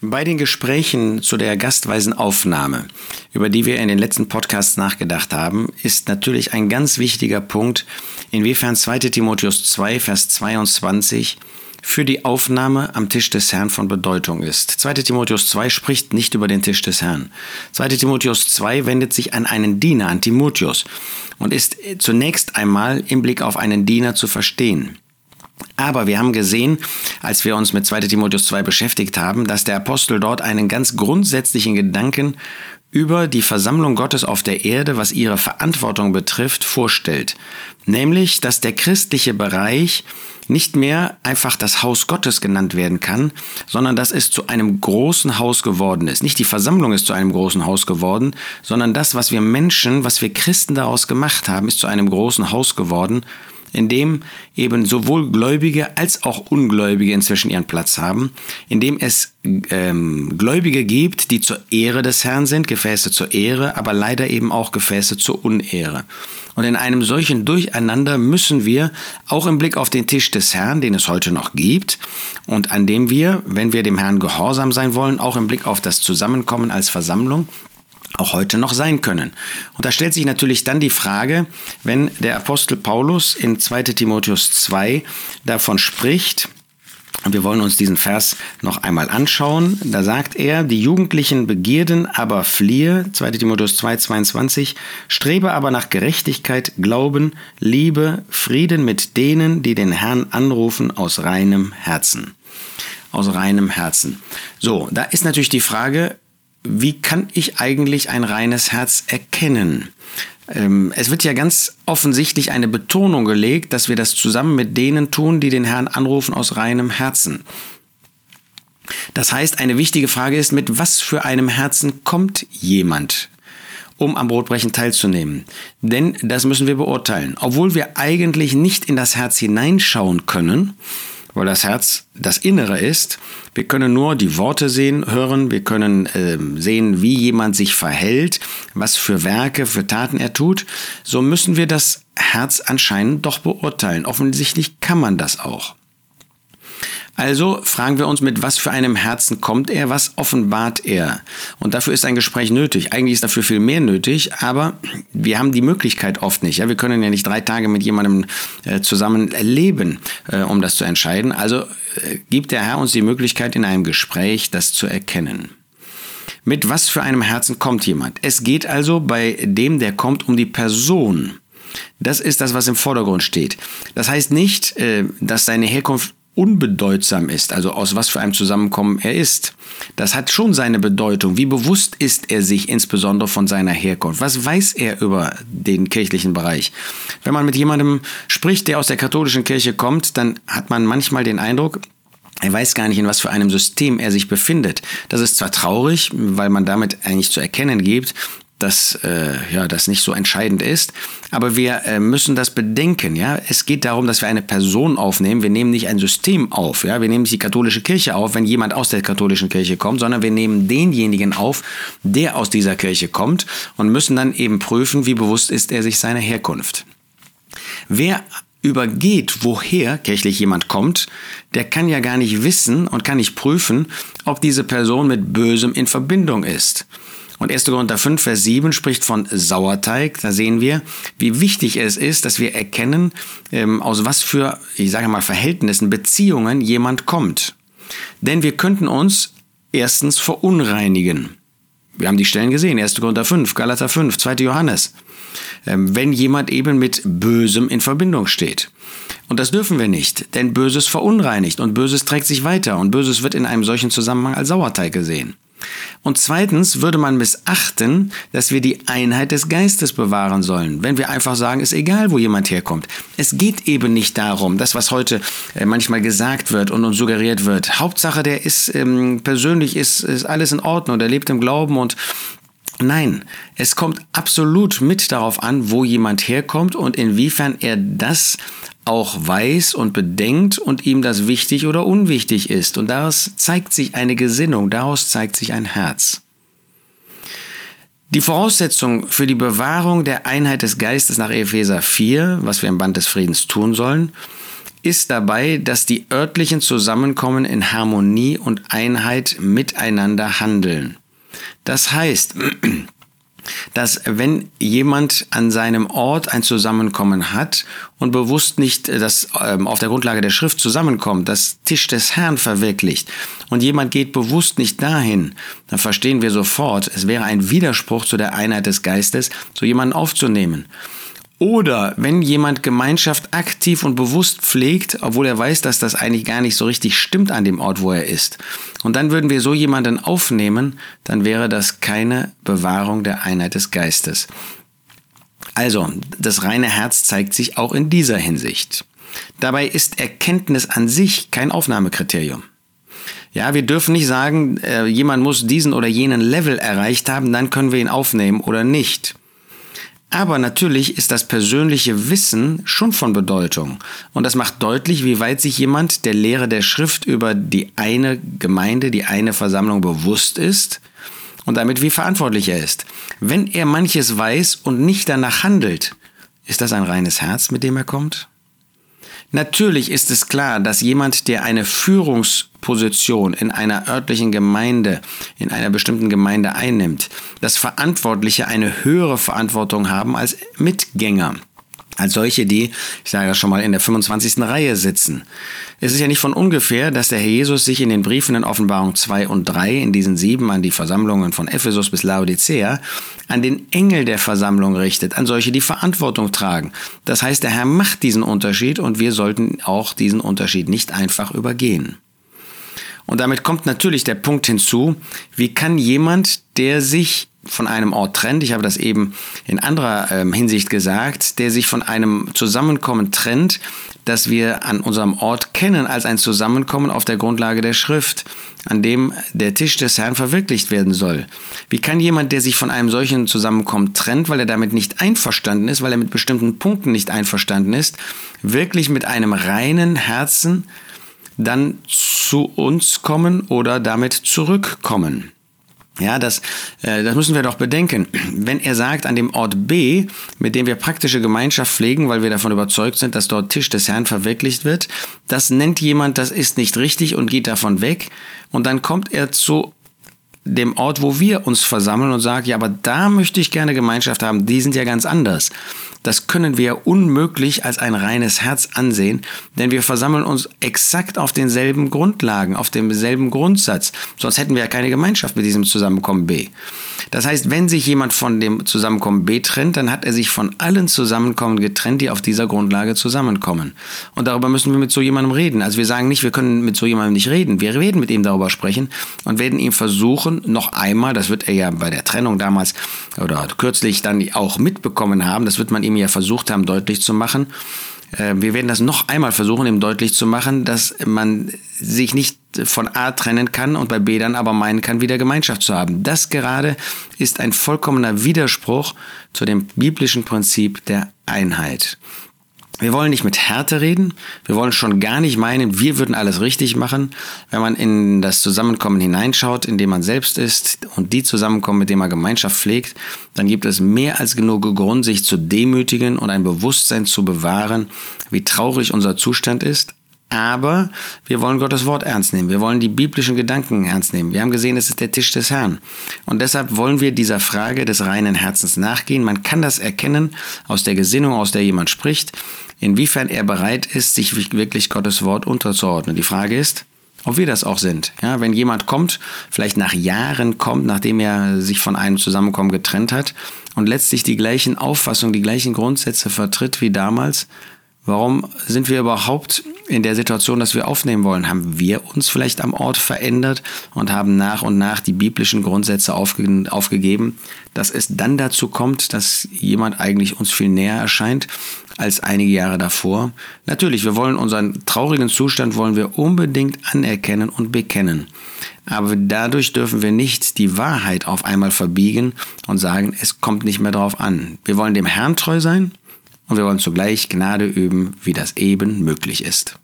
Bei den Gesprächen zu der gastweisen Aufnahme, über die wir in den letzten Podcasts nachgedacht haben, ist natürlich ein ganz wichtiger Punkt, inwiefern 2 Timotheus 2, Vers 22 für die Aufnahme am Tisch des Herrn von Bedeutung ist. 2 Timotheus 2 spricht nicht über den Tisch des Herrn. 2 Timotheus 2 wendet sich an einen Diener, an Timotheus, und ist zunächst einmal im Blick auf einen Diener zu verstehen. Aber wir haben gesehen, als wir uns mit 2 Timotheus 2 beschäftigt haben, dass der Apostel dort einen ganz grundsätzlichen Gedanken über die Versammlung Gottes auf der Erde, was ihre Verantwortung betrifft, vorstellt. Nämlich, dass der christliche Bereich nicht mehr einfach das Haus Gottes genannt werden kann, sondern dass es zu einem großen Haus geworden ist. Nicht die Versammlung ist zu einem großen Haus geworden, sondern das, was wir Menschen, was wir Christen daraus gemacht haben, ist zu einem großen Haus geworden in dem eben sowohl Gläubige als auch Ungläubige inzwischen ihren Platz haben, in dem es ähm, Gläubige gibt, die zur Ehre des Herrn sind, Gefäße zur Ehre, aber leider eben auch Gefäße zur Unehre. Und in einem solchen Durcheinander müssen wir auch im Blick auf den Tisch des Herrn, den es heute noch gibt, und an dem wir, wenn wir dem Herrn gehorsam sein wollen, auch im Blick auf das Zusammenkommen als Versammlung, auch heute noch sein können. Und da stellt sich natürlich dann die Frage, wenn der Apostel Paulus in 2 Timotheus 2 davon spricht, und wir wollen uns diesen Vers noch einmal anschauen. Da sagt er, die jugendlichen Begierden aber fliehe, 2 Timotheus 2, 22, strebe aber nach Gerechtigkeit, Glauben, Liebe, Frieden mit denen, die den Herrn anrufen aus reinem Herzen. Aus reinem Herzen. So, da ist natürlich die Frage, wie kann ich eigentlich ein reines Herz erkennen? Ähm, es wird ja ganz offensichtlich eine Betonung gelegt, dass wir das zusammen mit denen tun, die den Herrn anrufen aus reinem Herzen. Das heißt, eine wichtige Frage ist, mit was für einem Herzen kommt jemand, um am Brotbrechen teilzunehmen? Denn das müssen wir beurteilen. Obwohl wir eigentlich nicht in das Herz hineinschauen können, weil das Herz das Innere ist. Wir können nur die Worte sehen, hören, wir können äh, sehen, wie jemand sich verhält, was für Werke, für Taten er tut. So müssen wir das Herz anscheinend doch beurteilen. Offensichtlich kann man das auch. Also fragen wir uns, mit was für einem Herzen kommt er, was offenbart er? Und dafür ist ein Gespräch nötig. Eigentlich ist dafür viel mehr nötig, aber wir haben die Möglichkeit oft nicht. Ja, wir können ja nicht drei Tage mit jemandem äh, zusammen leben, äh, um das zu entscheiden. Also äh, gibt der Herr uns die Möglichkeit, in einem Gespräch das zu erkennen. Mit was für einem Herzen kommt jemand? Es geht also bei dem, der kommt, um die Person. Das ist das, was im Vordergrund steht. Das heißt nicht, äh, dass seine Herkunft unbedeutsam ist, also aus was für einem Zusammenkommen er ist. Das hat schon seine Bedeutung. Wie bewusst ist er sich insbesondere von seiner Herkunft? Was weiß er über den kirchlichen Bereich? Wenn man mit jemandem spricht, der aus der katholischen Kirche kommt, dann hat man manchmal den Eindruck, er weiß gar nicht, in was für einem System er sich befindet. Das ist zwar traurig, weil man damit eigentlich zu erkennen gibt, dass äh, ja das nicht so entscheidend ist, aber wir äh, müssen das bedenken. Ja, es geht darum, dass wir eine Person aufnehmen. Wir nehmen nicht ein System auf. Ja, wir nehmen nicht die katholische Kirche auf, wenn jemand aus der katholischen Kirche kommt, sondern wir nehmen denjenigen auf, der aus dieser Kirche kommt und müssen dann eben prüfen, wie bewusst ist er sich seiner Herkunft. Wer übergeht, woher kirchlich jemand kommt, der kann ja gar nicht wissen und kann nicht prüfen, ob diese Person mit Bösem in Verbindung ist. Und 1. Korinther 5, Vers 7 spricht von Sauerteig. Da sehen wir, wie wichtig es ist, dass wir erkennen, ähm, aus was für, ich sage mal, Verhältnissen, Beziehungen jemand kommt. Denn wir könnten uns erstens verunreinigen. Wir haben die Stellen gesehen, 1. Korinther 5, Galater 5, 2. Johannes. Ähm, wenn jemand eben mit Bösem in Verbindung steht. Und das dürfen wir nicht, denn Böses verunreinigt und Böses trägt sich weiter und Böses wird in einem solchen Zusammenhang als Sauerteig gesehen. Und zweitens würde man missachten, dass wir die Einheit des Geistes bewahren sollen, wenn wir einfach sagen, ist egal, wo jemand herkommt. Es geht eben nicht darum, das, was heute äh, manchmal gesagt wird und uns suggeriert wird. Hauptsache, der ist ähm, persönlich, ist, ist alles in Ordnung, der lebt im Glauben und Nein, es kommt absolut mit darauf an, wo jemand herkommt und inwiefern er das auch weiß und bedenkt und ihm das wichtig oder unwichtig ist. Und daraus zeigt sich eine Gesinnung, daraus zeigt sich ein Herz. Die Voraussetzung für die Bewahrung der Einheit des Geistes nach Epheser 4, was wir im Band des Friedens tun sollen, ist dabei, dass die örtlichen Zusammenkommen in Harmonie und Einheit miteinander handeln. Das heißt, dass wenn jemand an seinem Ort ein Zusammenkommen hat und bewusst nicht äh, das ähm, auf der Grundlage der Schrift zusammenkommt, das Tisch des Herrn verwirklicht und jemand geht bewusst nicht dahin, dann verstehen wir sofort, es wäre ein Widerspruch zu der Einheit des Geistes, so jemanden aufzunehmen. Oder wenn jemand Gemeinschaft aktiv und bewusst pflegt, obwohl er weiß, dass das eigentlich gar nicht so richtig stimmt an dem Ort, wo er ist. Und dann würden wir so jemanden aufnehmen, dann wäre das keine Bewahrung der Einheit des Geistes. Also, das reine Herz zeigt sich auch in dieser Hinsicht. Dabei ist Erkenntnis an sich kein Aufnahmekriterium. Ja, wir dürfen nicht sagen, äh, jemand muss diesen oder jenen Level erreicht haben, dann können wir ihn aufnehmen oder nicht. Aber natürlich ist das persönliche Wissen schon von Bedeutung. Und das macht deutlich, wie weit sich jemand der Lehre der Schrift über die eine Gemeinde, die eine Versammlung bewusst ist und damit wie verantwortlich er ist. Wenn er manches weiß und nicht danach handelt, ist das ein reines Herz, mit dem er kommt? Natürlich ist es klar, dass jemand, der eine Führungsposition in einer örtlichen Gemeinde, in einer bestimmten Gemeinde einnimmt, dass Verantwortliche eine höhere Verantwortung haben als Mitgänger als solche, die, ich sage das schon mal, in der 25. Reihe sitzen. Es ist ja nicht von ungefähr, dass der Herr Jesus sich in den Briefen in Offenbarung 2 und 3, in diesen sieben an die Versammlungen von Ephesus bis Laodicea, an den Engel der Versammlung richtet, an solche, die Verantwortung tragen. Das heißt, der Herr macht diesen Unterschied und wir sollten auch diesen Unterschied nicht einfach übergehen. Und damit kommt natürlich der Punkt hinzu, wie kann jemand, der sich von einem Ort trennt, ich habe das eben in anderer ähm, Hinsicht gesagt, der sich von einem Zusammenkommen trennt, das wir an unserem Ort kennen als ein Zusammenkommen auf der Grundlage der Schrift, an dem der Tisch des Herrn verwirklicht werden soll. Wie kann jemand, der sich von einem solchen Zusammenkommen trennt, weil er damit nicht einverstanden ist, weil er mit bestimmten Punkten nicht einverstanden ist, wirklich mit einem reinen Herzen dann zu uns kommen oder damit zurückkommen? Ja, das, äh, das müssen wir doch bedenken. Wenn er sagt, an dem Ort B, mit dem wir praktische Gemeinschaft pflegen, weil wir davon überzeugt sind, dass dort Tisch des Herrn verwirklicht wird, das nennt jemand, das ist nicht richtig und geht davon weg. Und dann kommt er zu dem Ort, wo wir uns versammeln und sagt, ja, aber da möchte ich gerne Gemeinschaft haben, die sind ja ganz anders. Das können wir unmöglich als ein reines Herz ansehen, denn wir versammeln uns exakt auf denselben Grundlagen, auf demselben Grundsatz. Sonst hätten wir ja keine Gemeinschaft mit diesem Zusammenkommen B. Das heißt, wenn sich jemand von dem Zusammenkommen B trennt, dann hat er sich von allen Zusammenkommen getrennt, die auf dieser Grundlage zusammenkommen. Und darüber müssen wir mit so jemandem reden. Also wir sagen nicht, wir können mit so jemandem nicht reden. Wir werden mit ihm darüber sprechen und werden ihm versuchen, noch einmal, das wird er ja bei der Trennung damals oder kürzlich dann auch mitbekommen haben, das wird man ihm ihm ja versucht haben, deutlich zu machen. Äh, wir werden das noch einmal versuchen, ihm deutlich zu machen, dass man sich nicht von A trennen kann und bei B dann aber meinen kann, wieder Gemeinschaft zu haben. Das gerade ist ein vollkommener Widerspruch zu dem biblischen Prinzip der Einheit. Wir wollen nicht mit Härte reden. Wir wollen schon gar nicht meinen, wir würden alles richtig machen. Wenn man in das Zusammenkommen hineinschaut, in dem man selbst ist und die zusammenkommen, mit dem man Gemeinschaft pflegt, dann gibt es mehr als genug Grund, sich zu demütigen und ein Bewusstsein zu bewahren, wie traurig unser Zustand ist, aber wir wollen Gottes Wort ernst nehmen. Wir wollen die biblischen Gedanken ernst nehmen. Wir haben gesehen, es ist der Tisch des Herrn. Und deshalb wollen wir dieser Frage des reinen Herzens nachgehen. Man kann das erkennen aus der Gesinnung, aus der jemand spricht, inwiefern er bereit ist, sich wirklich Gottes Wort unterzuordnen. Die Frage ist, ob wir das auch sind. Ja, wenn jemand kommt, vielleicht nach Jahren kommt, nachdem er sich von einem Zusammenkommen getrennt hat und letztlich die gleichen Auffassungen, die gleichen Grundsätze vertritt wie damals, Warum sind wir überhaupt in der Situation, dass wir aufnehmen wollen? Haben wir uns vielleicht am Ort verändert und haben nach und nach die biblischen Grundsätze aufge aufgegeben, dass es dann dazu kommt, dass jemand eigentlich uns viel näher erscheint als einige Jahre davor? Natürlich, wir wollen unseren traurigen Zustand wollen wir unbedingt anerkennen und bekennen. Aber dadurch dürfen wir nicht die Wahrheit auf einmal verbiegen und sagen, es kommt nicht mehr drauf an. Wir wollen dem Herrn treu sein und wir wollen zugleich Gnade üben, wie das eben möglich ist.